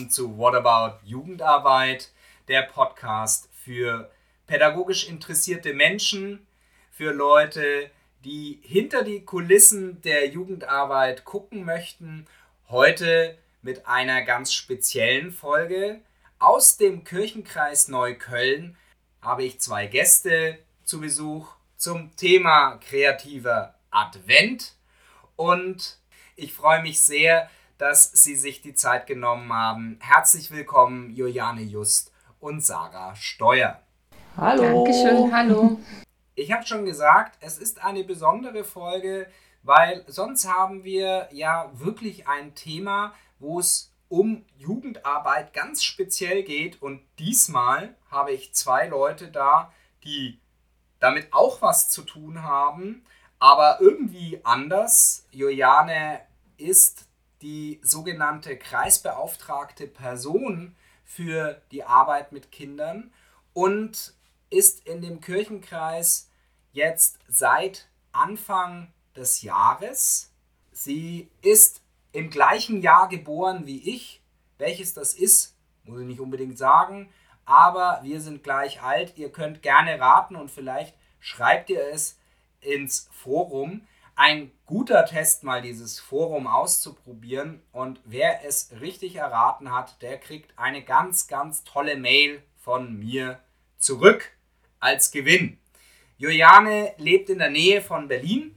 willkommen zu What About Jugendarbeit, der Podcast für pädagogisch interessierte Menschen, für Leute, die hinter die Kulissen der Jugendarbeit gucken möchten. Heute mit einer ganz speziellen Folge. Aus dem Kirchenkreis Neukölln habe ich zwei Gäste zu Besuch zum Thema kreativer Advent und ich freue mich sehr, dass Sie sich die Zeit genommen haben. Herzlich willkommen, Juliane Just und Sarah Steuer. Hallo. Dankeschön, hallo. Ich habe schon gesagt, es ist eine besondere Folge, weil sonst haben wir ja wirklich ein Thema, wo es um Jugendarbeit ganz speziell geht. Und diesmal habe ich zwei Leute da, die damit auch was zu tun haben, aber irgendwie anders. Juliane ist die sogenannte kreisbeauftragte Person für die Arbeit mit Kindern und ist in dem Kirchenkreis jetzt seit Anfang des Jahres. Sie ist im gleichen Jahr geboren wie ich. Welches das ist, muss ich nicht unbedingt sagen, aber wir sind gleich alt. Ihr könnt gerne raten und vielleicht schreibt ihr es ins Forum ein guter Test, mal dieses Forum auszuprobieren. Und wer es richtig erraten hat, der kriegt eine ganz, ganz tolle Mail von mir zurück als Gewinn. Juliane lebt in der Nähe von Berlin,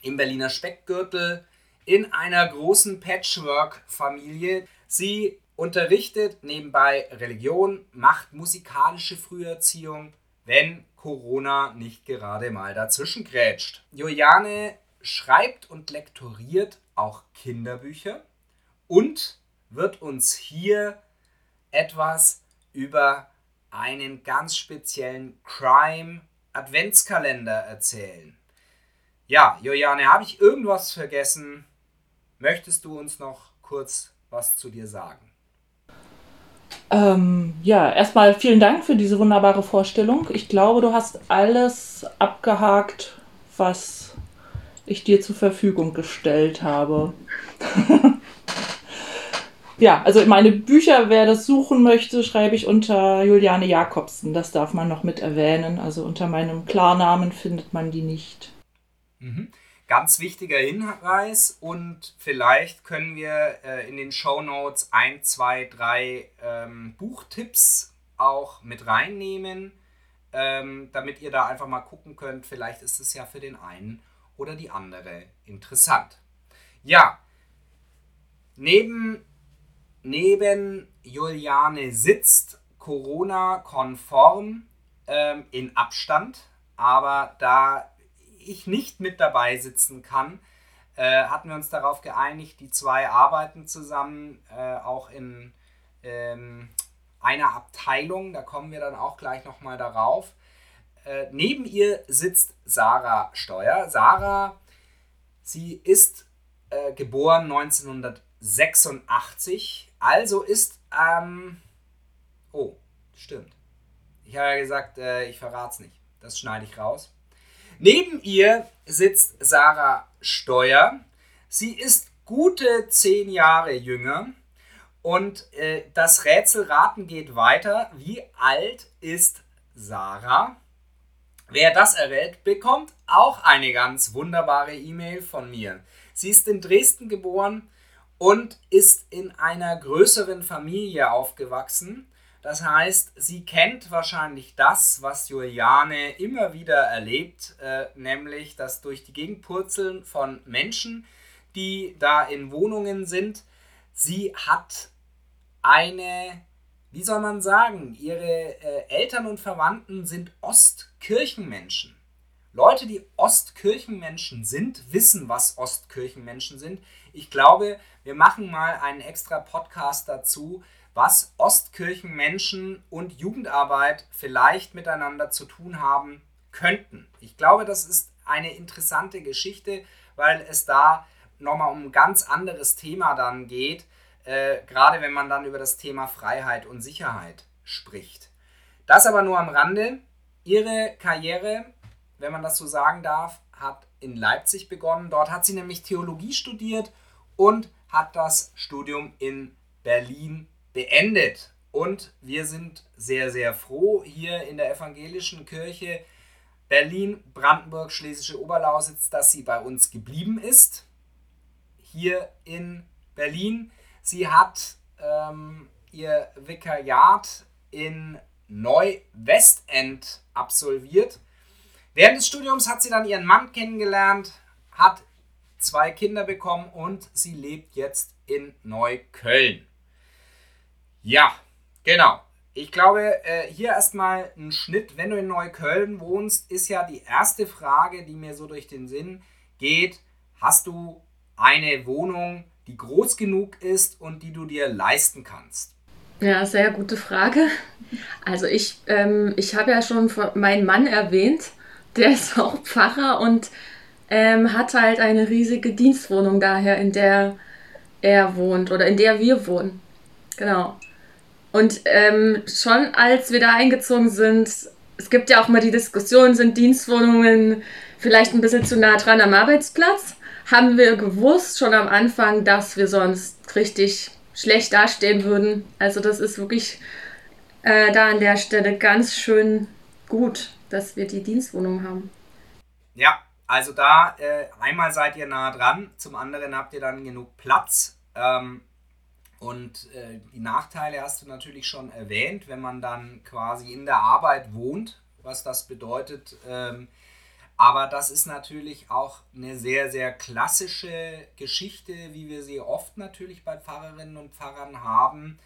im Berliner Speckgürtel, in einer großen Patchwork-Familie. Sie unterrichtet nebenbei Religion, macht musikalische Früherziehung, wenn Corona nicht gerade mal dazwischen grätscht. Juliane schreibt und lektoriert auch Kinderbücher und wird uns hier etwas über einen ganz speziellen Crime Adventskalender erzählen. Ja, Juliane, habe ich irgendwas vergessen? Möchtest du uns noch kurz was zu dir sagen? Ähm, ja, erstmal vielen Dank für diese wunderbare Vorstellung. Ich glaube, du hast alles abgehakt, was ich dir zur Verfügung gestellt habe. ja, also meine Bücher, wer das suchen möchte, schreibe ich unter Juliane Jakobsen. Das darf man noch mit erwähnen. Also unter meinem Klarnamen findet man die nicht. Mhm. Ganz wichtiger Hinweis und vielleicht können wir äh, in den Show Notes ein, zwei, drei ähm, Buchtipps auch mit reinnehmen, ähm, damit ihr da einfach mal gucken könnt. Vielleicht ist es ja für den einen oder die andere interessant. Ja, neben, neben Juliane sitzt Corona-konform ähm, in Abstand, aber da ich nicht mit dabei sitzen kann, äh, hatten wir uns darauf geeinigt, die zwei arbeiten zusammen, äh, auch in ähm, einer Abteilung. Da kommen wir dann auch gleich nochmal darauf. Äh, neben ihr sitzt Sarah Steuer. Sarah, sie ist äh, geboren 1986, also ist, ähm, oh, stimmt. Ich habe ja gesagt, äh, ich verrate es nicht. Das schneide ich raus. Neben ihr sitzt Sarah Steuer. Sie ist gute zehn Jahre jünger. Und äh, das Rätselraten geht weiter. Wie alt ist Sarah? Wer das errät, bekommt auch eine ganz wunderbare E-Mail von mir. Sie ist in Dresden geboren und ist in einer größeren Familie aufgewachsen. Das heißt, sie kennt wahrscheinlich das, was Juliane immer wieder erlebt, äh, nämlich das durch die Gegend purzeln von Menschen, die da in Wohnungen sind. Sie hat eine, wie soll man sagen, ihre äh, Eltern und Verwandten sind Ostkirchenmenschen. Leute, die Ostkirchenmenschen sind, wissen, was Ostkirchenmenschen sind. Ich glaube, wir machen mal einen extra Podcast dazu, was Ostkirchenmenschen und Jugendarbeit vielleicht miteinander zu tun haben könnten. Ich glaube, das ist eine interessante Geschichte, weil es da nochmal um ein ganz anderes Thema dann geht, äh, gerade wenn man dann über das Thema Freiheit und Sicherheit spricht. Das aber nur am Rande. Ihre Karriere, wenn man das so sagen darf, hat in Leipzig begonnen. Dort hat sie nämlich Theologie studiert und hat das Studium in Berlin beendet. Und wir sind sehr, sehr froh hier in der evangelischen Kirche Berlin, Brandenburg, Schlesische Oberlausitz, dass sie bei uns geblieben ist. Hier in Berlin. Sie hat ähm, ihr Vikariat in Neu-Westend absolviert. Während des Studiums hat sie dann ihren Mann kennengelernt, hat zwei Kinder bekommen und sie lebt jetzt in Neukölln. Ja, genau. Ich glaube, äh, hier erstmal ein Schnitt. Wenn du in Neukölln wohnst, ist ja die erste Frage, die mir so durch den Sinn geht, hast du eine Wohnung, die groß genug ist und die du dir leisten kannst? Ja, sehr gute Frage. Also ich, ähm, ich habe ja schon meinen Mann erwähnt, der ist auch Pfarrer und ähm, hat halt eine riesige Dienstwohnung daher, in der er wohnt oder in der wir wohnen. Genau. Und ähm, schon als wir da eingezogen sind, es gibt ja auch mal die Diskussion, sind Dienstwohnungen vielleicht ein bisschen zu nah dran am Arbeitsplatz? Haben wir gewusst schon am Anfang, dass wir sonst richtig schlecht dastehen würden. Also das ist wirklich äh, da an der Stelle ganz schön gut, dass wir die Dienstwohnung haben. Ja, also da äh, einmal seid ihr nah dran, zum anderen habt ihr dann genug Platz. Ähm, und äh, die Nachteile hast du natürlich schon erwähnt, wenn man dann quasi in der Arbeit wohnt, was das bedeutet. Ähm, aber das ist natürlich auch eine sehr, sehr klassische Geschichte, wie wir sie oft natürlich bei Pfarrerinnen und Pfarrern haben,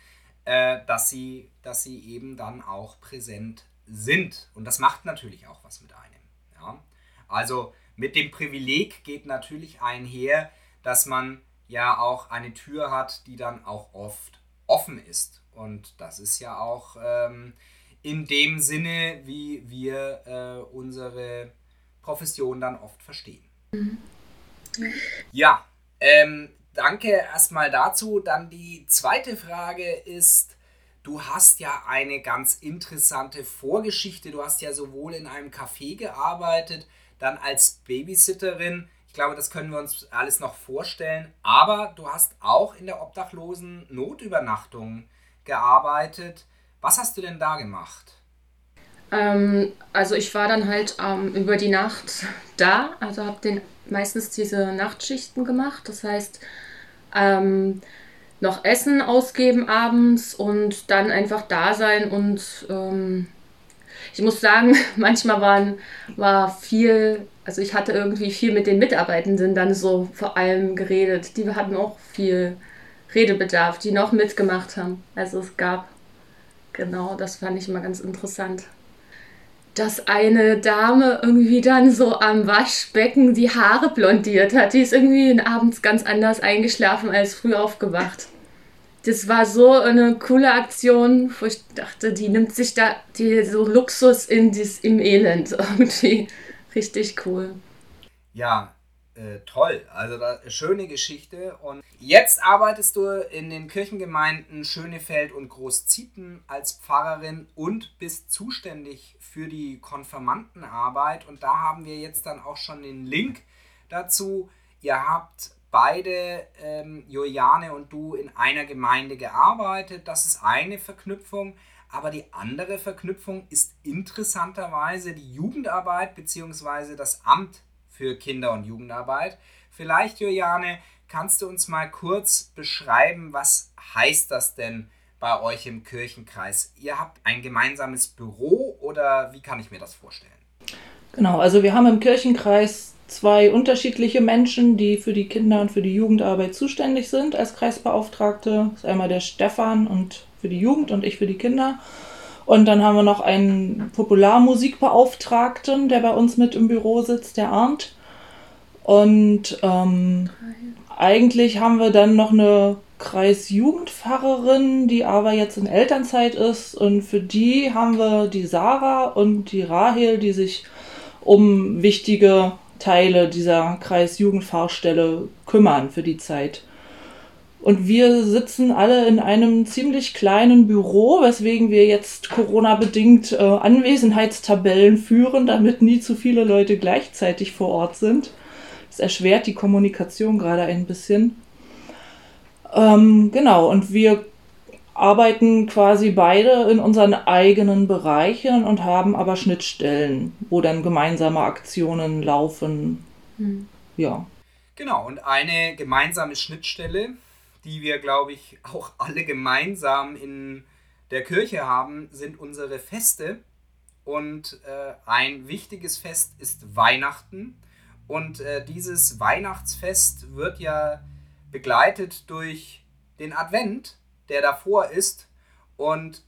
äh, dass, sie, dass sie eben dann auch präsent sind. Und das macht natürlich auch was mit einem. Ja? Also mit dem Privileg geht natürlich einher, dass man ja auch eine Tür hat, die dann auch oft offen ist. Und das ist ja auch ähm, in dem Sinne, wie wir äh, unsere Profession dann oft verstehen. Mhm. Ja, ähm, danke erstmal dazu. Dann die zweite Frage ist, du hast ja eine ganz interessante Vorgeschichte. Du hast ja sowohl in einem Café gearbeitet, dann als Babysitterin. Ich glaube, das können wir uns alles noch vorstellen. Aber du hast auch in der obdachlosen Notübernachtung gearbeitet. Was hast du denn da gemacht? Ähm, also ich war dann halt ähm, über die Nacht da, also habe den meistens diese Nachtschichten gemacht. Das heißt, ähm, noch Essen ausgeben abends und dann einfach da sein und ähm, ich muss sagen, manchmal waren, war viel, also ich hatte irgendwie viel mit den Mitarbeitenden dann so vor allem geredet. Die hatten auch viel Redebedarf, die noch mitgemacht haben. Also es gab, genau, das fand ich immer ganz interessant dass eine Dame irgendwie dann so am Waschbecken die Haare blondiert hat. Die ist irgendwie abends ganz anders eingeschlafen als früh aufgewacht. Das war so eine coole Aktion, wo ich dachte, die nimmt sich da die, so Luxus in dies, im Elend irgendwie. Richtig cool. Ja, äh, toll. Also da, schöne Geschichte. Und jetzt arbeitest du in den Kirchengemeinden Schönefeld und Großzieten als Pfarrerin und bist zuständig für die Konfirmandenarbeit. Und da haben wir jetzt dann auch schon den Link dazu. Ihr habt beide, ähm, Juliane und du, in einer Gemeinde gearbeitet. Das ist eine Verknüpfung. Aber die andere Verknüpfung ist interessanterweise die Jugendarbeit bzw. das Amt für Kinder- und Jugendarbeit. Vielleicht, Juliane, kannst du uns mal kurz beschreiben, was heißt das denn bei euch im Kirchenkreis? Ihr habt ein gemeinsames Büro oder wie kann ich mir das vorstellen? Genau, also wir haben im Kirchenkreis zwei unterschiedliche Menschen, die für die Kinder- und für die Jugendarbeit zuständig sind als Kreisbeauftragte. Das ist einmal der Stefan und für die Jugend und ich für die Kinder. Und dann haben wir noch einen Popularmusikbeauftragten, der bei uns mit im Büro sitzt, der Arndt. Und ähm, eigentlich haben wir dann noch eine Kreisjugendpfarrerin, die aber jetzt in Elternzeit ist. Und für die haben wir die Sarah und die Rahel, die sich um wichtige Teile dieser Kreisjugendfahrstelle kümmern für die Zeit. Und wir sitzen alle in einem ziemlich kleinen Büro, weswegen wir jetzt Corona-bedingt äh, Anwesenheitstabellen führen, damit nie zu viele Leute gleichzeitig vor Ort sind. Das erschwert die Kommunikation gerade ein bisschen. Ähm, genau, und wir arbeiten quasi beide in unseren eigenen Bereichen und haben aber Schnittstellen, wo dann gemeinsame Aktionen laufen. Hm. Ja. Genau, und eine gemeinsame Schnittstelle, die wir, glaube ich, auch alle gemeinsam in der Kirche haben, sind unsere Feste. Und äh, ein wichtiges Fest ist Weihnachten. Und äh, dieses Weihnachtsfest wird ja begleitet durch den Advent, der davor ist. Und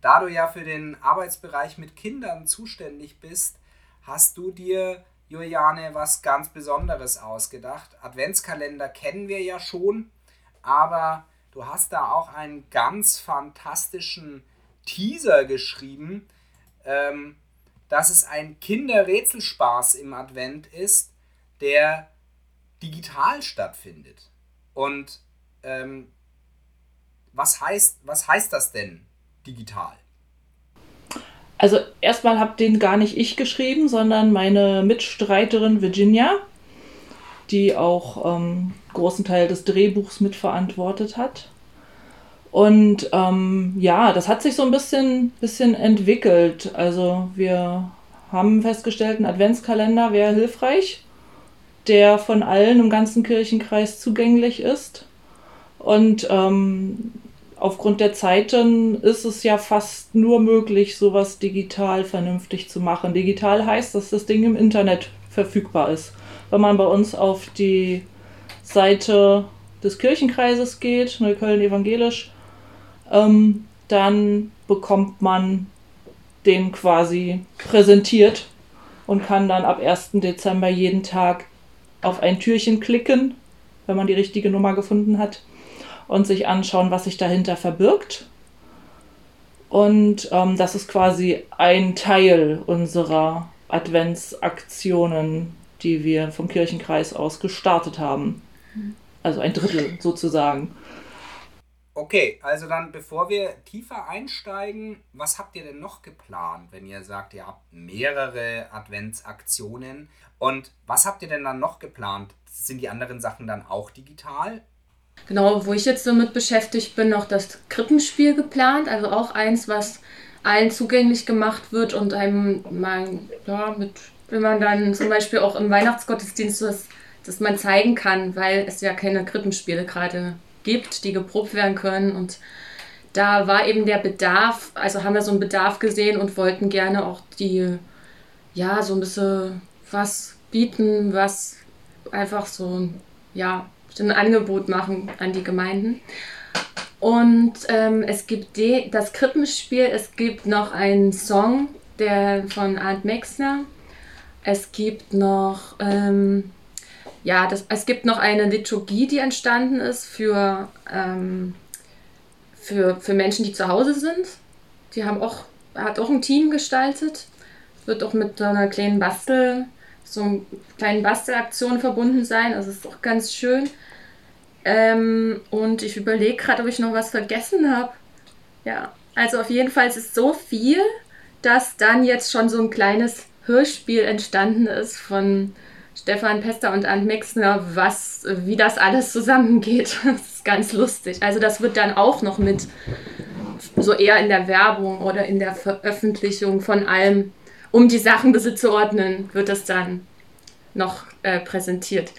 da du ja für den Arbeitsbereich mit Kindern zuständig bist, hast du dir, Juliane, was ganz Besonderes ausgedacht. Adventskalender kennen wir ja schon, aber du hast da auch einen ganz fantastischen Teaser geschrieben, ähm, dass es ein Kinderrätselspaß im Advent ist, der digital stattfindet. Und ähm, was, heißt, was heißt das denn digital? Also erstmal habe den gar nicht ich geschrieben, sondern meine Mitstreiterin Virginia, die auch ähm, großen Teil des Drehbuchs mitverantwortet hat. Und ähm, ja, das hat sich so ein bisschen, bisschen entwickelt. Also wir haben festgestellt, ein Adventskalender wäre hilfreich der von allen im ganzen Kirchenkreis zugänglich ist. Und ähm, aufgrund der Zeiten ist es ja fast nur möglich, sowas digital vernünftig zu machen. Digital heißt, dass das Ding im Internet verfügbar ist. Wenn man bei uns auf die Seite des Kirchenkreises geht, Neukölln evangelisch, ähm, dann bekommt man den quasi präsentiert und kann dann ab 1. Dezember jeden Tag auf ein Türchen klicken, wenn man die richtige Nummer gefunden hat, und sich anschauen, was sich dahinter verbirgt. Und ähm, das ist quasi ein Teil unserer Adventsaktionen, die wir vom Kirchenkreis aus gestartet haben. Also ein Drittel sozusagen. Okay, also dann bevor wir tiefer einsteigen, was habt ihr denn noch geplant, wenn ihr sagt, ihr habt mehrere Adventsaktionen? Und was habt ihr denn dann noch geplant? Sind die anderen Sachen dann auch digital? Genau, wo ich jetzt damit beschäftigt bin, noch das Krippenspiel geplant. Also auch eins, was allen zugänglich gemacht wird und einem mal, ja, mit, wenn man dann zum Beispiel auch im Weihnachtsgottesdienst das, dass man zeigen kann, weil es ja keine Krippenspiele gerade gibt, die geprobt werden können. Und da war eben der Bedarf, also haben wir so einen Bedarf gesehen und wollten gerne auch die, ja, so ein bisschen was bieten, was einfach so, ja, ein Angebot machen an die Gemeinden. Und ähm, es gibt de, das Krippenspiel, es gibt noch einen Song der von Arndt Mexner. Es gibt noch ähm, ja, das, es gibt noch eine Liturgie, die entstanden ist für, ähm, für, für Menschen, die zu Hause sind. Die haben auch, hat auch ein Team gestaltet. Wird auch mit einer kleinen Bastel, so einer kleinen Bastelaktion verbunden sein. Also ist auch ganz schön. Ähm, und ich überlege gerade, ob ich noch was vergessen habe. Ja, also auf jeden Fall ist es so viel, dass dann jetzt schon so ein kleines Hörspiel entstanden ist von Stefan Pester und Ant Mexner, was, wie das alles zusammengeht. Das ist ganz lustig. Also das wird dann auch noch mit so eher in der Werbung oder in der Veröffentlichung von allem, um die Sachen ein zu ordnen, wird das dann noch äh, präsentiert.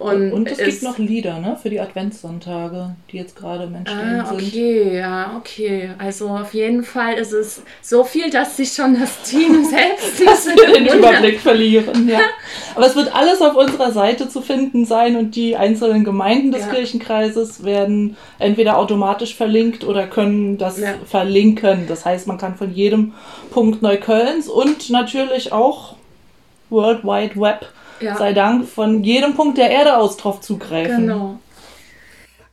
Und, und es, es gibt noch Lieder, ne, für die Adventssonntage, die jetzt gerade im Entstehen ah, okay, sind. ja, okay. Also auf jeden Fall ist es so viel, dass sich schon das Team selbst dass wir den Überblick verlieren. Ja. Aber es wird alles auf unserer Seite zu finden sein und die einzelnen Gemeinden des ja. Kirchenkreises werden entweder automatisch verlinkt oder können das ja. verlinken. Das heißt, man kann von jedem Punkt Neuköllns und natürlich auch World Wide Web ja. sei Dank von jedem Punkt der Erde aus drauf zugreifen. Genau.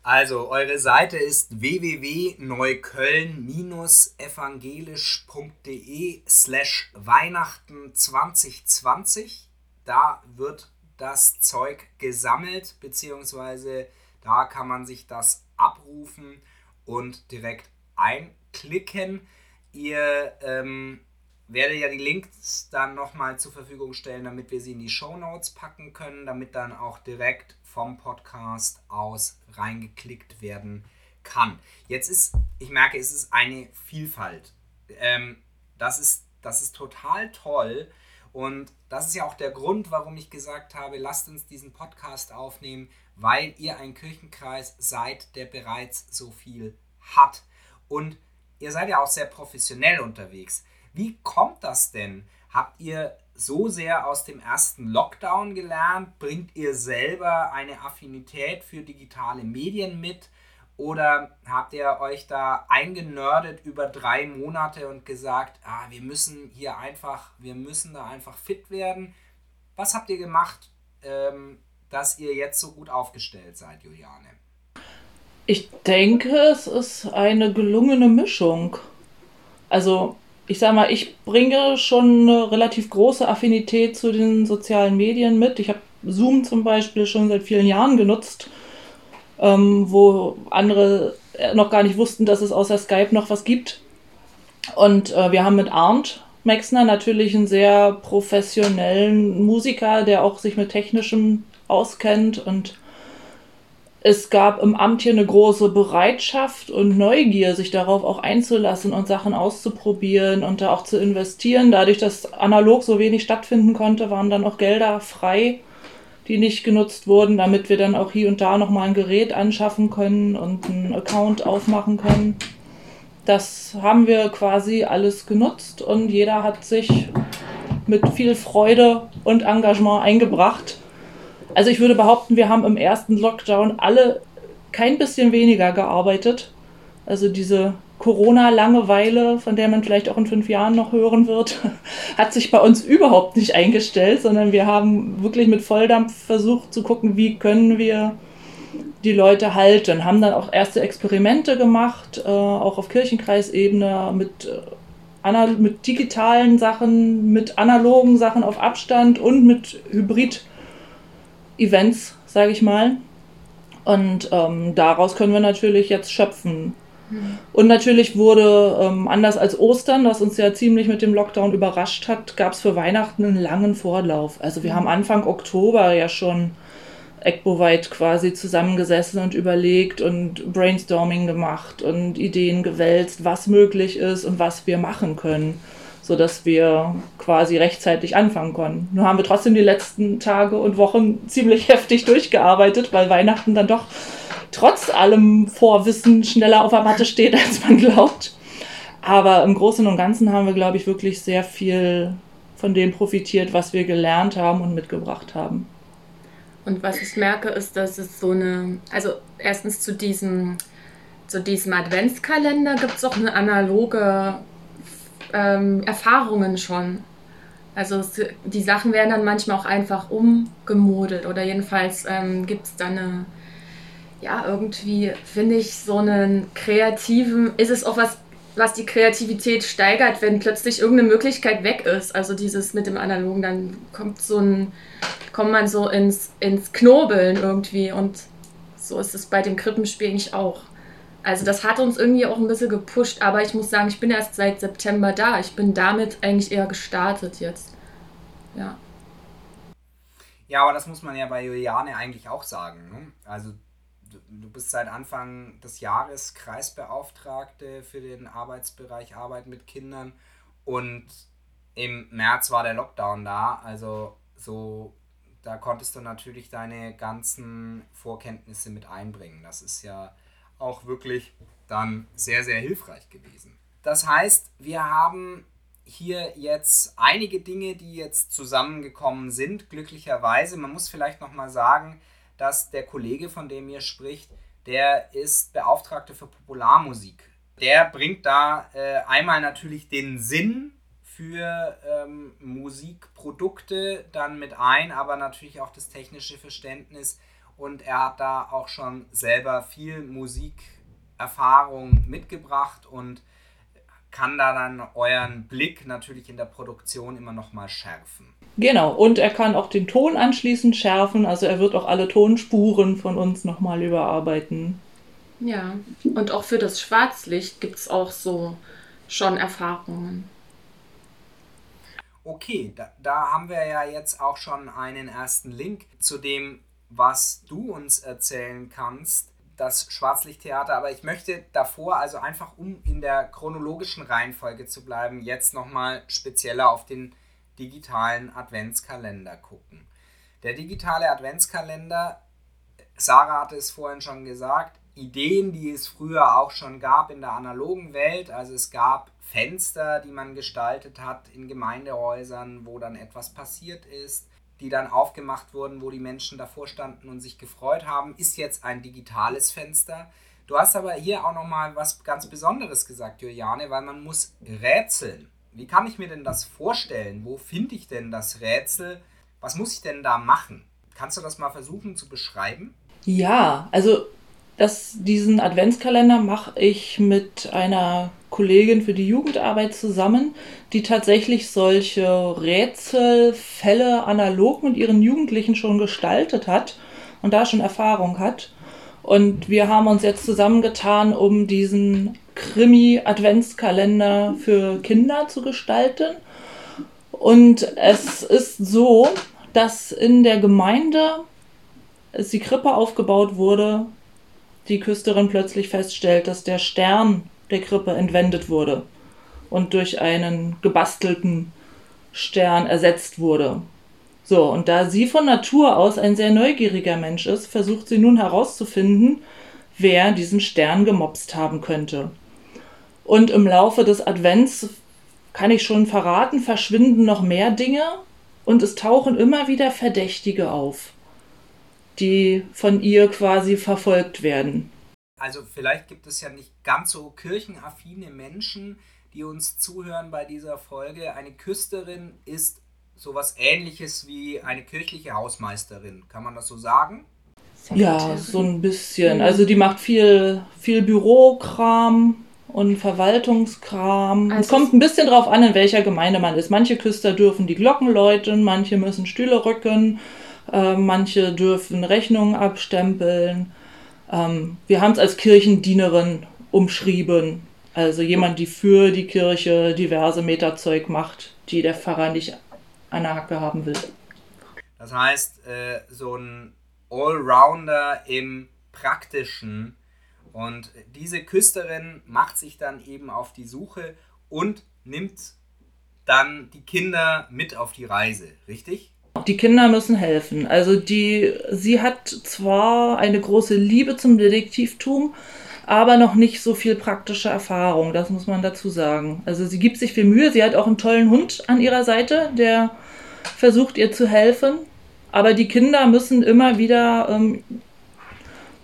Also, eure Seite ist www.neukölln-evangelisch.de slash Weihnachten 2020. Da wird das Zeug gesammelt, beziehungsweise da kann man sich das abrufen und direkt einklicken. Ihr ähm, werde ja die Links dann nochmal zur Verfügung stellen, damit wir sie in die Show Notes packen können, damit dann auch direkt vom Podcast aus reingeklickt werden kann. Jetzt ist, ich merke, es ist eine Vielfalt. Ähm, das, ist, das ist total toll. Und das ist ja auch der Grund, warum ich gesagt habe, lasst uns diesen Podcast aufnehmen, weil ihr ein Kirchenkreis seid, der bereits so viel hat. Und ihr seid ja auch sehr professionell unterwegs. Wie kommt das denn? Habt ihr so sehr aus dem ersten Lockdown gelernt? Bringt ihr selber eine Affinität für digitale Medien mit? Oder habt ihr euch da eingenördet über drei Monate und gesagt, ah, wir müssen hier einfach, wir müssen da einfach fit werden? Was habt ihr gemacht, ähm, dass ihr jetzt so gut aufgestellt seid, Juliane? Ich denke, es ist eine gelungene Mischung. Also, ich sag mal, ich bringe schon eine relativ große Affinität zu den sozialen Medien mit. Ich habe Zoom zum Beispiel schon seit vielen Jahren genutzt ähm, wo andere noch gar nicht wussten, dass es außer Skype noch was gibt. Und äh, wir haben mit Arndt Maxner natürlich einen sehr professionellen Musiker, der auch sich mit Technischem auskennt und es gab im Amt hier eine große Bereitschaft und Neugier, sich darauf auch einzulassen und Sachen auszuprobieren und da auch zu investieren. Dadurch, dass analog so wenig stattfinden konnte, waren dann auch Gelder frei die nicht genutzt wurden, damit wir dann auch hier und da nochmal ein Gerät anschaffen können und einen Account aufmachen können. Das haben wir quasi alles genutzt und jeder hat sich mit viel Freude und Engagement eingebracht. Also ich würde behaupten, wir haben im ersten Lockdown alle kein bisschen weniger gearbeitet. Also diese Corona-Langeweile, von der man vielleicht auch in fünf Jahren noch hören wird, hat sich bei uns überhaupt nicht eingestellt, sondern wir haben wirklich mit Volldampf versucht zu gucken, wie können wir die Leute halten. Haben dann auch erste Experimente gemacht, äh, auch auf Kirchenkreisebene mit, äh, mit digitalen Sachen, mit analogen Sachen auf Abstand und mit Hybrid-Events, sage ich mal. Und ähm, daraus können wir natürlich jetzt schöpfen. Und natürlich wurde, ähm, anders als Ostern, das uns ja ziemlich mit dem Lockdown überrascht hat, gab es für Weihnachten einen langen Vorlauf. Also wir haben Anfang Oktober ja schon ECBO-weit quasi zusammengesessen und überlegt und Brainstorming gemacht und Ideen gewälzt, was möglich ist und was wir machen können, sodass wir quasi rechtzeitig anfangen konnten. Nur haben wir trotzdem die letzten Tage und Wochen ziemlich heftig durchgearbeitet, weil Weihnachten dann doch trotz allem Vorwissen schneller auf der Matte steht, als man glaubt. Aber im Großen und Ganzen haben wir, glaube ich, wirklich sehr viel von dem profitiert, was wir gelernt haben und mitgebracht haben. Und was ich merke, ist, dass es so eine, also erstens zu diesem, zu diesem Adventskalender gibt es auch eine analoge ähm, Erfahrungen schon. Also die Sachen werden dann manchmal auch einfach umgemodelt oder jedenfalls ähm, gibt es dann eine, ja, irgendwie finde ich so einen kreativen, ist es auch was, was die Kreativität steigert, wenn plötzlich irgendeine Möglichkeit weg ist. Also dieses mit dem Analogen, dann kommt so ein, kommt man so ins, ins Knobeln irgendwie und so ist es bei dem Krippenspiel eigentlich auch. Also das hat uns irgendwie auch ein bisschen gepusht, aber ich muss sagen, ich bin erst seit September da. Ich bin damit eigentlich eher gestartet jetzt. Ja. Ja, aber das muss man ja bei Juliane eigentlich auch sagen. Ne? Also du bist seit Anfang des Jahres Kreisbeauftragte für den Arbeitsbereich Arbeit mit Kindern und im März war der Lockdown da, also so da konntest du natürlich deine ganzen Vorkenntnisse mit einbringen. Das ist ja auch wirklich dann sehr, sehr hilfreich gewesen. Das heißt, wir haben hier jetzt einige Dinge, die jetzt zusammengekommen sind, glücklicherweise. Man muss vielleicht nochmal sagen, dass der Kollege, von dem ihr spricht, der ist Beauftragter für Popularmusik. Der bringt da äh, einmal natürlich den Sinn für ähm, Musikprodukte dann mit ein, aber natürlich auch das technische Verständnis. Und er hat da auch schon selber viel Musikerfahrung mitgebracht und kann da dann euren Blick natürlich in der Produktion immer noch mal schärfen. Genau, und er kann auch den Ton anschließend schärfen, also er wird auch alle Tonspuren von uns nochmal überarbeiten. Ja, und auch für das Schwarzlicht gibt es auch so schon Erfahrungen. Okay, da, da haben wir ja jetzt auch schon einen ersten Link zu dem, was du uns erzählen kannst. das Schwarzlichttheater, aber ich möchte davor, also einfach um in der chronologischen Reihenfolge zu bleiben, jetzt nochmal spezieller auf den digitalen Adventskalender gucken. Der digitale Adventskalender, Sarah hatte es vorhin schon gesagt, Ideen, die es früher auch schon gab in der analogen Welt. Also es gab Fenster, die man gestaltet hat in Gemeindehäusern, wo dann etwas passiert ist, die dann aufgemacht wurden, wo die Menschen davor standen und sich gefreut haben, ist jetzt ein digitales Fenster. Du hast aber hier auch noch mal was ganz Besonderes gesagt, Juliane, weil man muss rätseln. Wie kann ich mir denn das vorstellen? Wo finde ich denn das Rätsel? Was muss ich denn da machen? Kannst du das mal versuchen zu beschreiben? Ja, also das, diesen Adventskalender mache ich mit einer Kollegin für die Jugendarbeit zusammen, die tatsächlich solche Rätselfälle analog mit ihren Jugendlichen schon gestaltet hat und da schon Erfahrung hat. Und wir haben uns jetzt zusammengetan, um diesen Krimi-Adventskalender für Kinder zu gestalten. Und es ist so, dass in der Gemeinde, als die Krippe aufgebaut wurde, die Küsterin plötzlich feststellt, dass der Stern der Krippe entwendet wurde und durch einen gebastelten Stern ersetzt wurde. So, und da sie von Natur aus ein sehr neugieriger Mensch ist, versucht sie nun herauszufinden, wer diesen Stern gemopst haben könnte. Und im Laufe des Advents kann ich schon verraten, verschwinden noch mehr Dinge und es tauchen immer wieder Verdächtige auf die von ihr quasi verfolgt werden. Also vielleicht gibt es ja nicht ganz so kirchenaffine Menschen, die uns zuhören bei dieser Folge. Eine Küsterin ist sowas ähnliches wie eine kirchliche Hausmeisterin. Kann man das so sagen? Ja, so ein bisschen. Also die macht viel, viel Bürokram und Verwaltungskram. Also es kommt ein bisschen drauf an, in welcher Gemeinde man ist. Manche Küster dürfen die Glocken läuten, manche müssen Stühle rücken, äh, manche dürfen Rechnungen abstempeln. Ähm, wir haben es als Kirchendienerin umschrieben. Also jemand, die für die Kirche diverse Meterzeug macht, die der Pfarrer nicht an der Hacke haben will. Das heißt, äh, so ein Allrounder im Praktischen. Und diese Küsterin macht sich dann eben auf die Suche und nimmt dann die Kinder mit auf die Reise, richtig? Die Kinder müssen helfen. Also die, sie hat zwar eine große Liebe zum Detektivtum, aber noch nicht so viel praktische Erfahrung, das muss man dazu sagen. Also sie gibt sich viel Mühe, sie hat auch einen tollen Hund an ihrer Seite, der versucht ihr zu helfen, aber die Kinder müssen immer wieder ähm,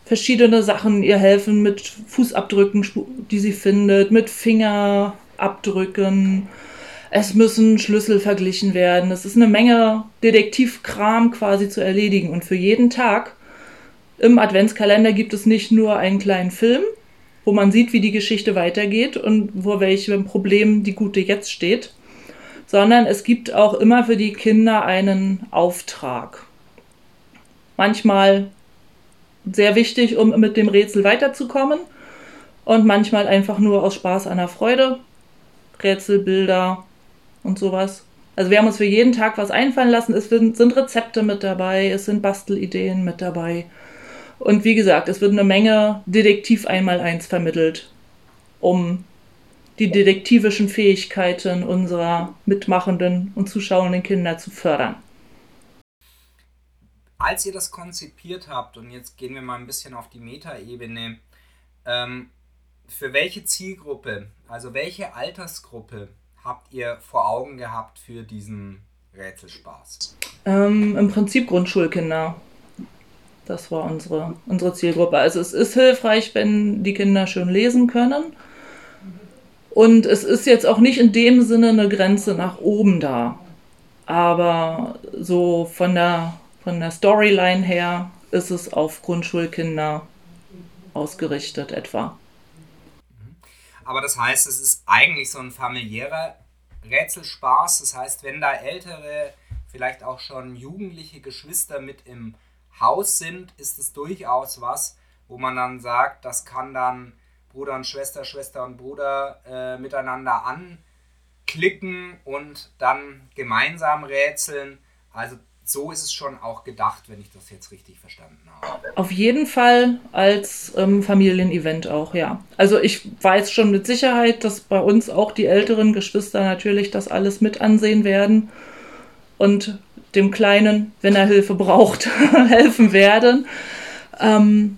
verschiedene Sachen ihr helfen mit Fußabdrücken, die sie findet, mit Fingerabdrücken es müssen Schlüssel verglichen werden. Es ist eine Menge Detektivkram quasi zu erledigen. Und für jeden Tag im Adventskalender gibt es nicht nur einen kleinen Film, wo man sieht, wie die Geschichte weitergeht und wo welchem Problem die Gute jetzt steht, sondern es gibt auch immer für die Kinder einen Auftrag. Manchmal sehr wichtig, um mit dem Rätsel weiterzukommen und manchmal einfach nur aus Spaß an der Freude. Rätselbilder, und sowas. Also wir haben uns für jeden Tag was einfallen lassen. Es sind, Rezepte mit dabei, es sind Bastelideen mit dabei. Und wie gesagt, es wird eine Menge Detektiv einmal eins vermittelt, um die detektivischen Fähigkeiten unserer mitmachenden und zuschauenden Kinder zu fördern. Als ihr das konzipiert habt, und jetzt gehen wir mal ein bisschen auf die Metaebene, ähm, für welche Zielgruppe, also welche Altersgruppe habt ihr vor Augen gehabt für diesen Rätselspaß? Ähm, Im Prinzip Grundschulkinder. Das war unsere, unsere Zielgruppe. Also es ist hilfreich, wenn die Kinder schön lesen können. Und es ist jetzt auch nicht in dem Sinne eine Grenze nach oben da. Aber so von der, von der Storyline her ist es auf Grundschulkinder ausgerichtet etwa. Aber das heißt, es ist eigentlich so ein familiärer Rätselspaß. Das heißt, wenn da ältere, vielleicht auch schon jugendliche Geschwister mit im Haus sind, ist es durchaus was, wo man dann sagt, das kann dann Bruder und Schwester, Schwester und Bruder äh, miteinander anklicken und dann gemeinsam rätseln. Also so ist es schon auch gedacht, wenn ich das jetzt richtig verstanden habe. Auf jeden Fall als ähm, Familienevent auch, ja. Also ich weiß schon mit Sicherheit, dass bei uns auch die älteren Geschwister natürlich das alles mit ansehen werden und dem Kleinen, wenn er Hilfe braucht, helfen werden. Ähm,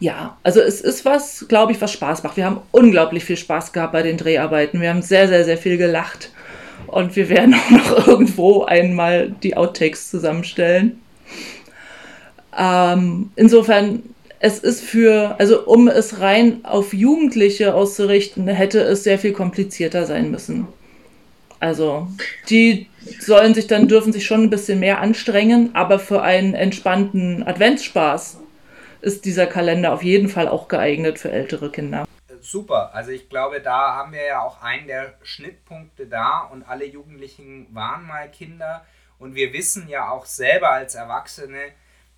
ja, also es ist was, glaube ich, was Spaß macht. Wir haben unglaublich viel Spaß gehabt bei den Dreharbeiten. Wir haben sehr, sehr, sehr viel gelacht. Und wir werden auch noch irgendwo einmal die Outtakes zusammenstellen. Ähm, insofern, es ist für, also um es rein auf Jugendliche auszurichten, hätte es sehr viel komplizierter sein müssen. Also, die sollen sich dann, dürfen sich schon ein bisschen mehr anstrengen, aber für einen entspannten Adventsspaß ist dieser Kalender auf jeden Fall auch geeignet für ältere Kinder super. Also ich glaube, da haben wir ja auch einen der Schnittpunkte da und alle Jugendlichen waren mal Kinder und wir wissen ja auch selber als Erwachsene,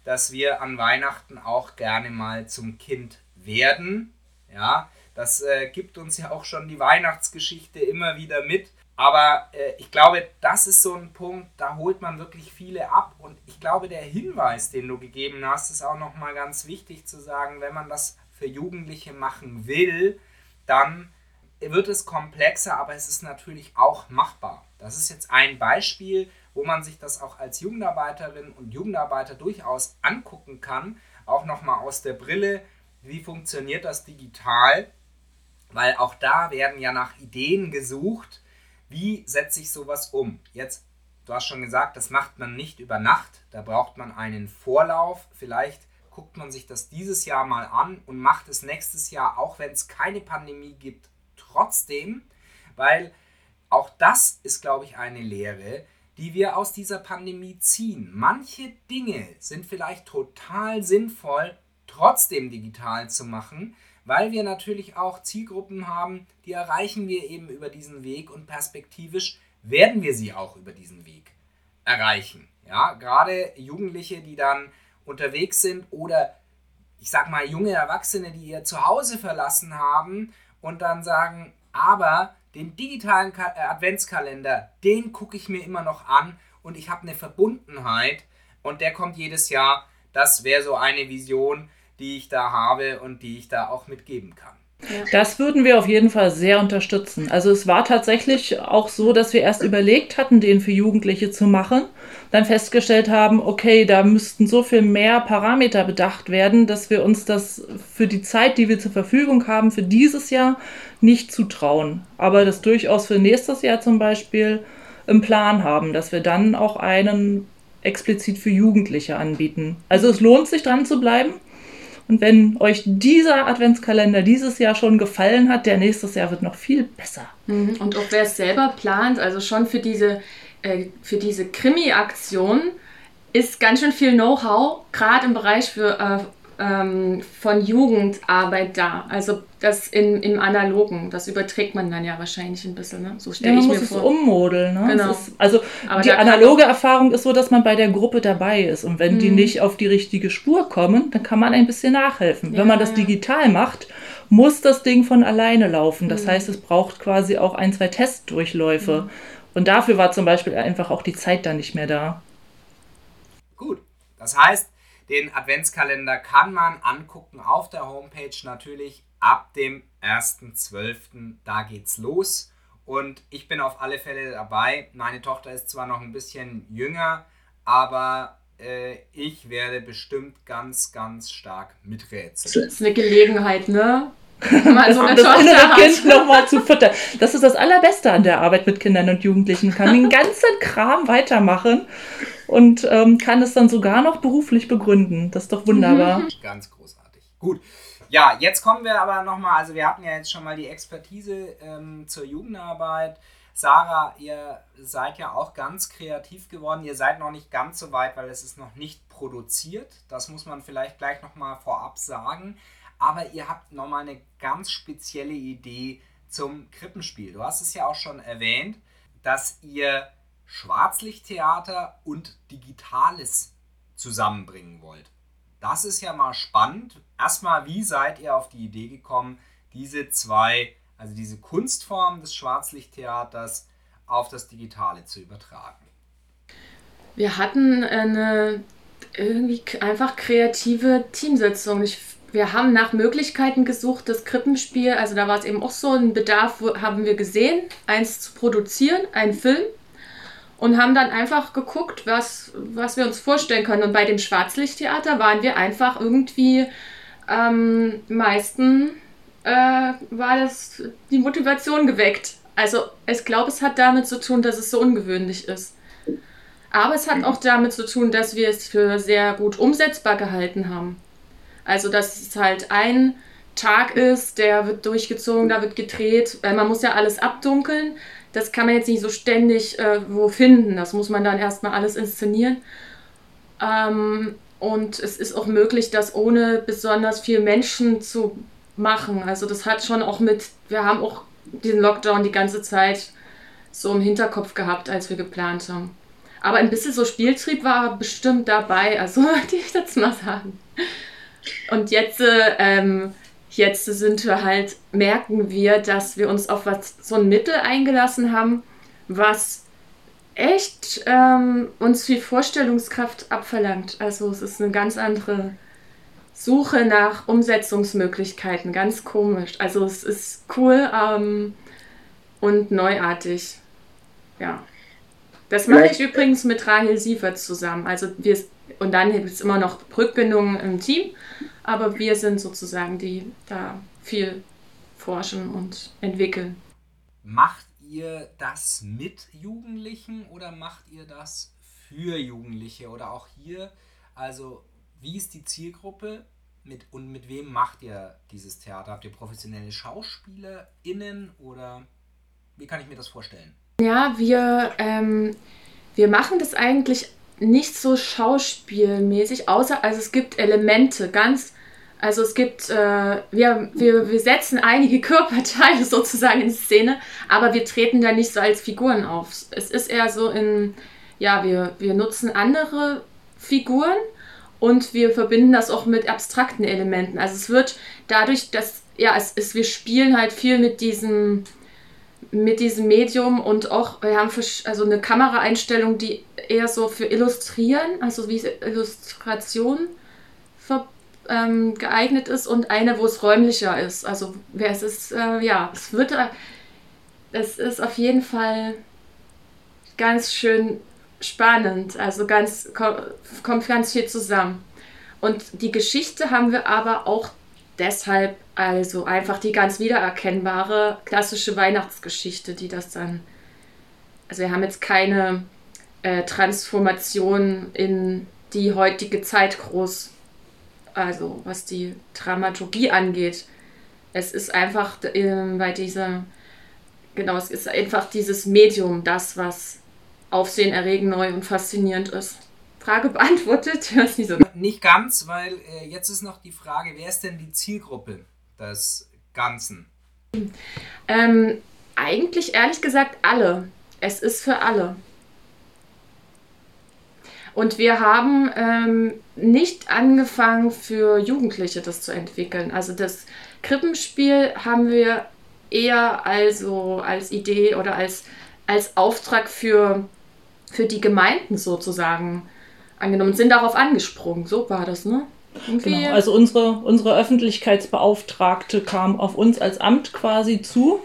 dass wir an Weihnachten auch gerne mal zum Kind werden. Ja, das äh, gibt uns ja auch schon die Weihnachtsgeschichte immer wieder mit. Aber äh, ich glaube, das ist so ein Punkt, da holt man wirklich viele ab. Und ich glaube, der Hinweis, den du gegeben hast, ist auch nochmal ganz wichtig zu sagen, wenn man das für Jugendliche machen will, dann wird es komplexer, aber es ist natürlich auch machbar. Das ist jetzt ein Beispiel, wo man sich das auch als Jugendarbeiterin und Jugendarbeiter durchaus angucken kann, auch nochmal aus der Brille, wie funktioniert das digital, weil auch da werden ja nach Ideen gesucht, wie setze ich sowas um. Jetzt, du hast schon gesagt, das macht man nicht über Nacht, da braucht man einen Vorlauf, vielleicht guckt man sich das dieses Jahr mal an und macht es nächstes Jahr, auch wenn es keine Pandemie gibt, trotzdem, weil auch das ist, glaube ich, eine Lehre, die wir aus dieser Pandemie ziehen. Manche Dinge sind vielleicht total sinnvoll, trotzdem digital zu machen, weil wir natürlich auch Zielgruppen haben, die erreichen wir eben über diesen Weg und perspektivisch werden wir sie auch über diesen Weg erreichen. Ja, gerade Jugendliche, die dann unterwegs sind oder ich sag mal junge Erwachsene, die ihr Zuhause verlassen haben und dann sagen, aber den digitalen äh, Adventskalender, den gucke ich mir immer noch an und ich habe eine Verbundenheit und der kommt jedes Jahr. Das wäre so eine Vision, die ich da habe und die ich da auch mitgeben kann. Das würden wir auf jeden Fall sehr unterstützen. Also es war tatsächlich auch so, dass wir erst überlegt hatten, den für Jugendliche zu machen, dann festgestellt haben, okay, da müssten so viel mehr Parameter bedacht werden, dass wir uns das für die Zeit, die wir zur Verfügung haben, für dieses Jahr nicht zutrauen. Aber das durchaus für nächstes Jahr zum Beispiel im Plan haben, dass wir dann auch einen explizit für Jugendliche anbieten. Also es lohnt sich dran zu bleiben. Und wenn euch dieser Adventskalender dieses Jahr schon gefallen hat, der nächstes Jahr wird noch viel besser. Mhm. Und auch wer es selber plant, also schon für diese, äh, diese Krimi-Aktion, ist ganz schön viel Know-how, gerade im Bereich für äh, ähm, von Jugendarbeit da. Also das in, im Analogen, das überträgt man dann ja wahrscheinlich ein bisschen. Ne? So stelle ja, ich mir vor. Es ummodeln. Ne? Genau. Ist, also Aber die analoge Erfahrung ist so, dass man bei der Gruppe dabei ist. Und wenn mhm. die nicht auf die richtige Spur kommen, dann kann man ein bisschen nachhelfen. Ja, wenn man das ja. digital macht, muss das Ding von alleine laufen. Das mhm. heißt, es braucht quasi auch ein, zwei Testdurchläufe. Mhm. Und dafür war zum Beispiel einfach auch die Zeit dann nicht mehr da. Gut. Das heißt, den Adventskalender kann man angucken auf der Homepage natürlich ab dem 1.12. Da geht's los. Und ich bin auf alle Fälle dabei. Meine Tochter ist zwar noch ein bisschen jünger, aber äh, ich werde bestimmt ganz, ganz stark miträtseln. Das ist eine Gelegenheit, ne? Mal so eine das innere Kind nochmal zu füttern. Das ist das Allerbeste an der Arbeit mit Kindern und Jugendlichen. Man kann den ganzen Kram weitermachen und ähm, kann es dann sogar noch beruflich begründen. Das ist doch wunderbar. Mhm. Ganz großartig. Gut. Ja, jetzt kommen wir aber nochmal, also wir hatten ja jetzt schon mal die Expertise ähm, zur Jugendarbeit. Sarah, ihr seid ja auch ganz kreativ geworden. Ihr seid noch nicht ganz so weit, weil es ist noch nicht produziert. Das muss man vielleicht gleich nochmal vorab sagen. Aber ihr habt nochmal eine ganz spezielle Idee zum Krippenspiel. Du hast es ja auch schon erwähnt, dass ihr Schwarzlichttheater und Digitales zusammenbringen wollt. Das ist ja mal spannend. Erstmal, wie seid ihr auf die Idee gekommen, diese zwei, also diese Kunstform des Schwarzlichttheaters auf das Digitale zu übertragen? wir hatten eine irgendwie einfach kreative Teamsitzung. Ich, wir haben nach Möglichkeiten gesucht, das Krippenspiel, also da war es eben auch so ein Bedarf, haben wir gesehen, eins zu produzieren, einen Film. Und haben dann einfach geguckt, was, was wir uns vorstellen können. Und bei dem Schwarzlichttheater waren wir einfach irgendwie ähm, meisten äh, war das die Motivation geweckt. Also ich glaube, es hat damit zu tun, dass es so ungewöhnlich ist. Aber es hat auch damit zu tun, dass wir es für sehr gut umsetzbar gehalten haben. Also, dass es halt ein Tag ist, der wird durchgezogen, da wird gedreht, weil man muss ja alles abdunkeln. Das kann man jetzt nicht so ständig äh, wo finden. Das muss man dann erstmal alles inszenieren. Ähm, und es ist auch möglich, das ohne besonders viel Menschen zu machen. Also das hat schon auch mit, wir haben auch diesen Lockdown die ganze Zeit so im Hinterkopf gehabt, als wir geplant haben. Aber ein bisschen so Spieltrieb war bestimmt dabei, also würde ich jetzt mal sagen. Und jetzt, äh, ähm, jetzt sind wir halt, merken wir, dass wir uns auf was, so ein Mittel eingelassen haben, was echt ähm, uns viel Vorstellungskraft abverlangt. Also es ist eine ganz andere Suche nach Umsetzungsmöglichkeiten, ganz komisch. Also es ist cool ähm, und neuartig. Ja. Das mache ich übrigens mit Rahel Sievert zusammen. Also wir, und dann gibt es immer noch Rückbindungen im Team, aber wir sind sozusagen die da viel forschen und entwickeln. Macht ihr das mit Jugendlichen oder macht ihr das für Jugendliche? Oder auch hier, also wie ist die Zielgruppe mit, und mit wem macht ihr dieses Theater? Habt ihr professionelle SchauspielerInnen oder wie kann ich mir das vorstellen? Ja, wir, ähm, wir machen das eigentlich nicht so schauspielmäßig, außer also es gibt Elemente, ganz, also es gibt, äh, wir, wir, wir setzen einige Körperteile sozusagen in Szene, aber wir treten da nicht so als Figuren auf. Es ist eher so in, ja, wir, wir nutzen andere Figuren und wir verbinden das auch mit abstrakten Elementen. Also es wird dadurch, dass, ja, es ist, wir spielen halt viel mit diesem mit diesem Medium und auch, wir haben also eine Kameraeinstellung, die eher so für Illustrieren, also wie Illustration ver, ähm, geeignet ist und eine, wo es räumlicher ist. Also es ist, äh, ja, es wird, äh, es ist auf jeden Fall ganz schön spannend, also ganz, kommt ganz viel zusammen. Und die Geschichte haben wir aber auch deshalb also einfach die ganz wiedererkennbare klassische Weihnachtsgeschichte, die das dann. Also wir haben jetzt keine äh, Transformation in die heutige Zeit groß, also was die Dramaturgie angeht. Es ist einfach äh, bei dieser, genau, es ist einfach dieses Medium, das, was aufsehenerregend neu und faszinierend ist. Frage beantwortet? Nicht, so. nicht ganz, weil äh, jetzt ist noch die Frage, wer ist denn die Zielgruppe des Ganzen? Ähm, eigentlich ehrlich gesagt alle. Es ist für alle. Und wir haben ähm, nicht angefangen für Jugendliche das zu entwickeln. Also das Krippenspiel haben wir eher also als Idee oder als, als Auftrag für, für die Gemeinden sozusagen angenommen sind darauf angesprungen. So war das, ne? Genau. Also unsere, unsere Öffentlichkeitsbeauftragte kam auf uns als Amt quasi zu.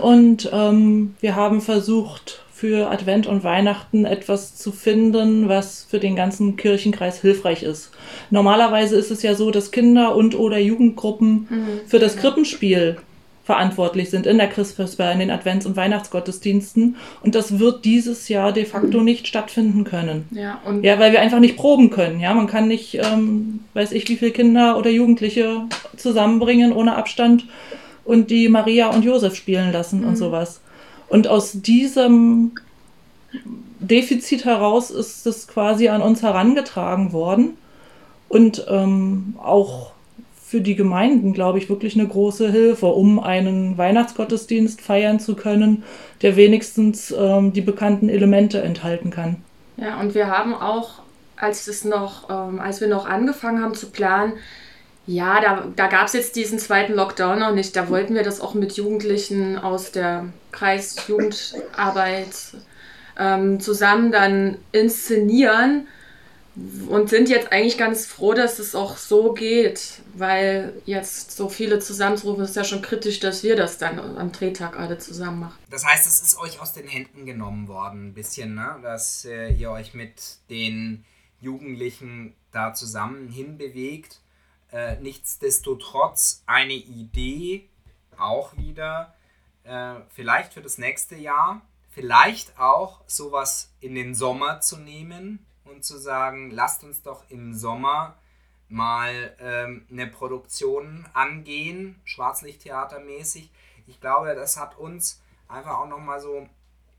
Und ähm, wir haben versucht, für Advent und Weihnachten etwas zu finden, was für den ganzen Kirchenkreis hilfreich ist. Normalerweise ist es ja so, dass Kinder und oder Jugendgruppen mhm, für das. Krippenspiel verantwortlich sind in der Christfestfeier, in den Advents- und Weihnachtsgottesdiensten. Und das wird dieses Jahr de facto mhm. nicht stattfinden können. Ja, und ja, weil wir einfach nicht proben können. Ja, man kann nicht, ähm, weiß ich, wie viele Kinder oder Jugendliche zusammenbringen ohne Abstand und die Maria und Josef spielen lassen mhm. und sowas. Und aus diesem Defizit heraus ist es quasi an uns herangetragen worden. Und ähm, auch für die Gemeinden, glaube ich, wirklich eine große Hilfe, um einen Weihnachtsgottesdienst feiern zu können, der wenigstens ähm, die bekannten Elemente enthalten kann. Ja, und wir haben auch, als es noch, ähm, als wir noch angefangen haben zu planen, ja, da, da gab es jetzt diesen zweiten Lockdown noch nicht. Da wollten wir das auch mit Jugendlichen aus der Kreisjugendarbeit ähm, zusammen dann inszenieren und sind jetzt eigentlich ganz froh, dass es auch so geht, weil jetzt so viele zusammenzurufen, ist ja schon kritisch, dass wir das dann am Drehtag alle zusammen machen. Das heißt, es ist euch aus den Händen genommen worden, ein bisschen, ne? dass äh, ihr euch mit den Jugendlichen da zusammen hinbewegt. Äh, nichtsdestotrotz eine Idee auch wieder, äh, vielleicht für das nächste Jahr, vielleicht auch sowas in den Sommer zu nehmen und zu sagen, lasst uns doch im Sommer mal ähm, eine Produktion angehen, Schwarzlichttheatermäßig. Ich glaube, das hat uns einfach auch nochmal so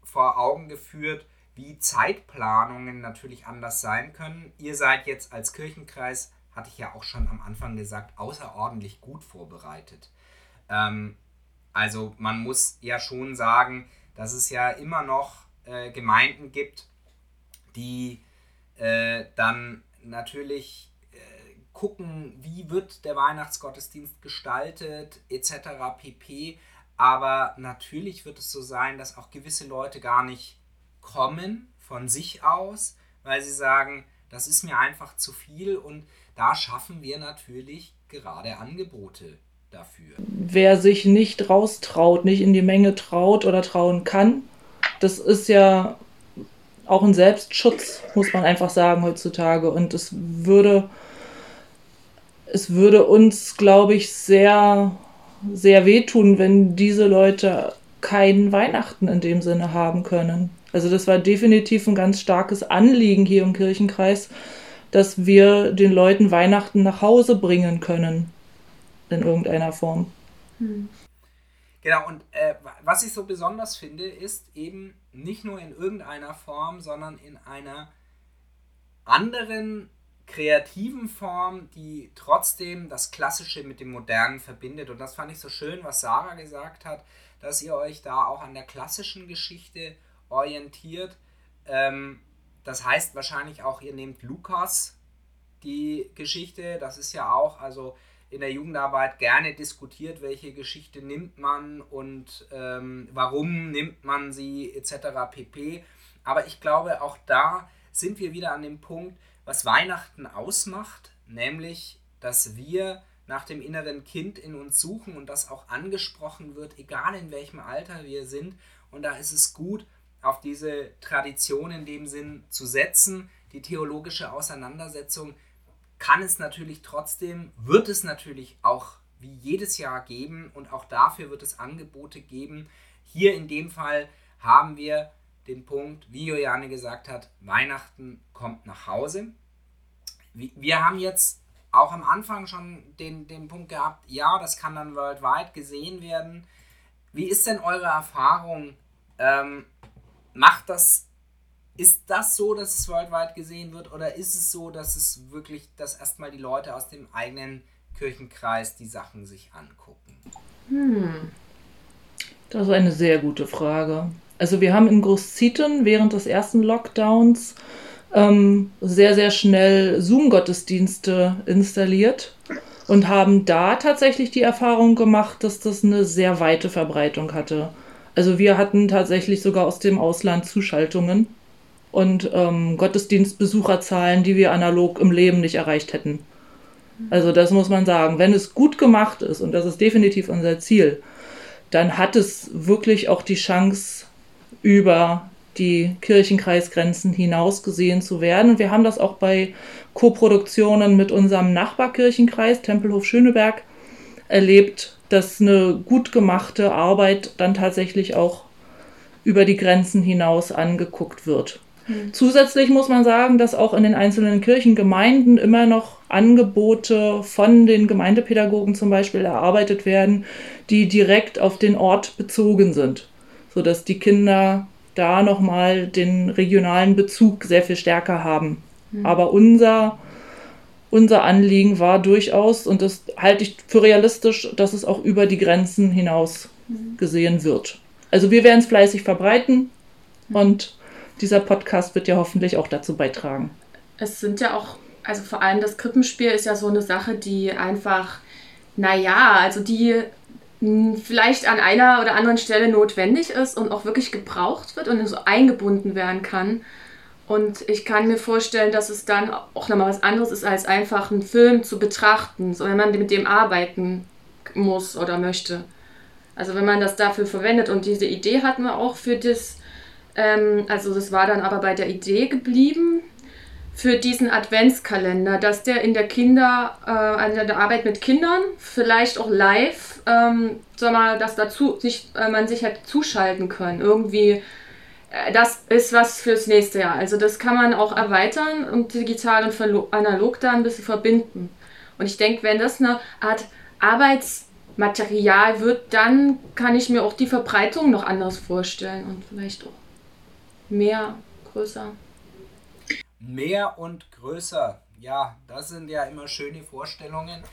vor Augen geführt, wie Zeitplanungen natürlich anders sein können. Ihr seid jetzt als Kirchenkreis, hatte ich ja auch schon am Anfang gesagt, außerordentlich gut vorbereitet. Ähm, also man muss ja schon sagen, dass es ja immer noch äh, Gemeinden gibt, die äh, dann natürlich äh, gucken, wie wird der Weihnachtsgottesdienst gestaltet, etc. pp. Aber natürlich wird es so sein, dass auch gewisse Leute gar nicht kommen von sich aus, weil sie sagen, das ist mir einfach zu viel und da schaffen wir natürlich gerade Angebote dafür. Wer sich nicht raustraut, nicht in die Menge traut oder trauen kann, das ist ja auch ein Selbstschutz, muss man einfach sagen heutzutage. Und es würde, es würde uns, glaube ich, sehr, sehr wehtun, wenn diese Leute keinen Weihnachten in dem Sinne haben können. Also das war definitiv ein ganz starkes Anliegen hier im Kirchenkreis, dass wir den Leuten Weihnachten nach Hause bringen können. In irgendeiner Form. Hm. Genau, und äh, was ich so besonders finde, ist eben nicht nur in irgendeiner Form, sondern in einer anderen kreativen Form, die trotzdem das Klassische mit dem Modernen verbindet. Und das fand ich so schön, was Sarah gesagt hat, dass ihr euch da auch an der klassischen Geschichte orientiert. Ähm, das heißt wahrscheinlich auch, ihr nehmt Lukas die Geschichte. Das ist ja auch, also in der Jugendarbeit gerne diskutiert, welche Geschichte nimmt man und ähm, warum nimmt man sie etc. pp. Aber ich glaube, auch da sind wir wieder an dem Punkt, was Weihnachten ausmacht, nämlich, dass wir nach dem inneren Kind in uns suchen und das auch angesprochen wird, egal in welchem Alter wir sind. Und da ist es gut, auf diese Tradition in dem Sinn zu setzen, die theologische Auseinandersetzung kann es natürlich trotzdem, wird es natürlich auch wie jedes Jahr geben und auch dafür wird es Angebote geben. Hier in dem Fall haben wir den Punkt, wie Juliane gesagt hat, Weihnachten kommt nach Hause. Wir haben jetzt auch am Anfang schon den, den Punkt gehabt, ja, das kann dann weltweit gesehen werden. Wie ist denn eure Erfahrung? Ähm, macht das ist das so, dass es weltweit gesehen wird oder ist es so, dass es wirklich, dass erstmal die Leute aus dem eigenen Kirchenkreis die Sachen sich angucken? Hm. Das ist eine sehr gute Frage. Also wir haben in Großzieten während des ersten Lockdowns ähm, sehr, sehr schnell Zoom-Gottesdienste installiert und haben da tatsächlich die Erfahrung gemacht, dass das eine sehr weite Verbreitung hatte. Also wir hatten tatsächlich sogar aus dem Ausland Zuschaltungen und ähm, Gottesdienstbesucherzahlen, die wir analog im Leben nicht erreicht hätten. Also das muss man sagen. Wenn es gut gemacht ist, und das ist definitiv unser Ziel, dann hat es wirklich auch die Chance, über die Kirchenkreisgrenzen hinaus gesehen zu werden. Und wir haben das auch bei Koproduktionen mit unserem Nachbarkirchenkreis, Tempelhof Schöneberg, erlebt, dass eine gut gemachte Arbeit dann tatsächlich auch über die Grenzen hinaus angeguckt wird. Mhm. Zusätzlich muss man sagen, dass auch in den einzelnen Kirchengemeinden immer noch Angebote von den Gemeindepädagogen zum Beispiel erarbeitet werden, die direkt auf den Ort bezogen sind, sodass die Kinder da nochmal den regionalen Bezug sehr viel stärker haben. Mhm. Aber unser, unser Anliegen war durchaus, und das halte ich für realistisch, dass es auch über die Grenzen hinaus mhm. gesehen wird. Also wir werden es fleißig verbreiten und dieser Podcast wird ja hoffentlich auch dazu beitragen. Es sind ja auch, also vor allem das Krippenspiel ist ja so eine Sache, die einfach, naja, also die vielleicht an einer oder anderen Stelle notwendig ist und auch wirklich gebraucht wird und so eingebunden werden kann. Und ich kann mir vorstellen, dass es dann auch nochmal was anderes ist, als einfach einen Film zu betrachten, so wenn man mit dem arbeiten muss oder möchte. Also wenn man das dafür verwendet und diese Idee hatten wir auch für das, ähm, also das war dann aber bei der Idee geblieben, für diesen Adventskalender, dass der in der Kinder, äh, an der Arbeit mit Kindern, vielleicht auch live, ähm, sag mal, dass dazu sich, äh, man sich hat zuschalten können. Irgendwie, äh, das ist was fürs nächste Jahr. Also das kann man auch erweitern und digital und analog da ein bisschen verbinden. Und ich denke, wenn das eine Art Arbeitsmaterial wird, dann kann ich mir auch die Verbreitung noch anders vorstellen und vielleicht auch mehr, größer. Mehr und größer. Ja, das sind ja immer schöne Vorstellungen.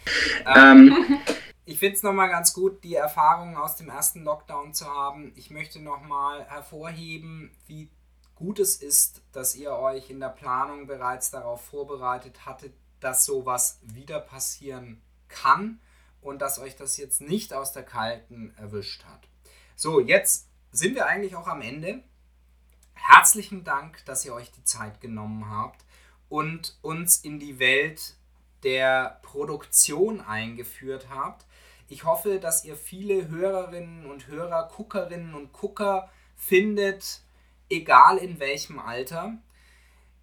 Ähm, ich finde es nochmal ganz gut, die Erfahrungen aus dem ersten Lockdown zu haben. Ich möchte nochmal hervorheben, wie gut es ist, dass ihr euch in der Planung bereits darauf vorbereitet hattet, dass sowas wieder passieren kann und dass euch das jetzt nicht aus der Kalten erwischt hat. So, jetzt sind wir eigentlich auch am Ende. Herzlichen Dank, dass ihr euch die Zeit genommen habt und uns in die Welt der Produktion eingeführt habt. Ich hoffe, dass ihr viele Hörerinnen und Hörer, Guckerinnen und Gucker findet, egal in welchem Alter.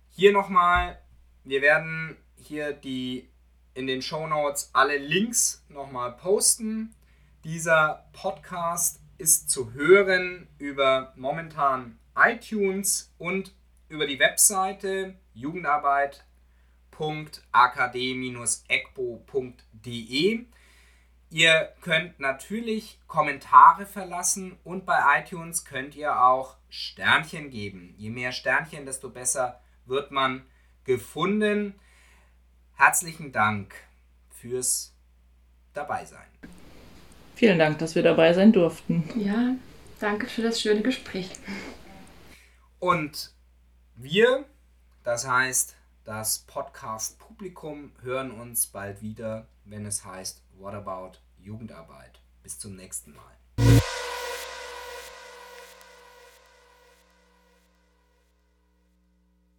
Hier nochmal, wir werden hier die in den Show Notes alle Links nochmal posten. Dieser Podcast ist zu hören über momentan iTunes und über die Webseite jugendarbeit.akd-egbo.de. Ihr könnt natürlich Kommentare verlassen und bei iTunes könnt ihr auch Sternchen geben. Je mehr Sternchen, desto besser wird man gefunden. Herzlichen Dank fürs Dabeisein. Vielen Dank, dass wir dabei sein durften. Ja, danke für das schöne Gespräch. Und wir, das heißt das Podcast-Publikum, hören uns bald wieder, wenn es heißt What About Jugendarbeit. Bis zum nächsten Mal.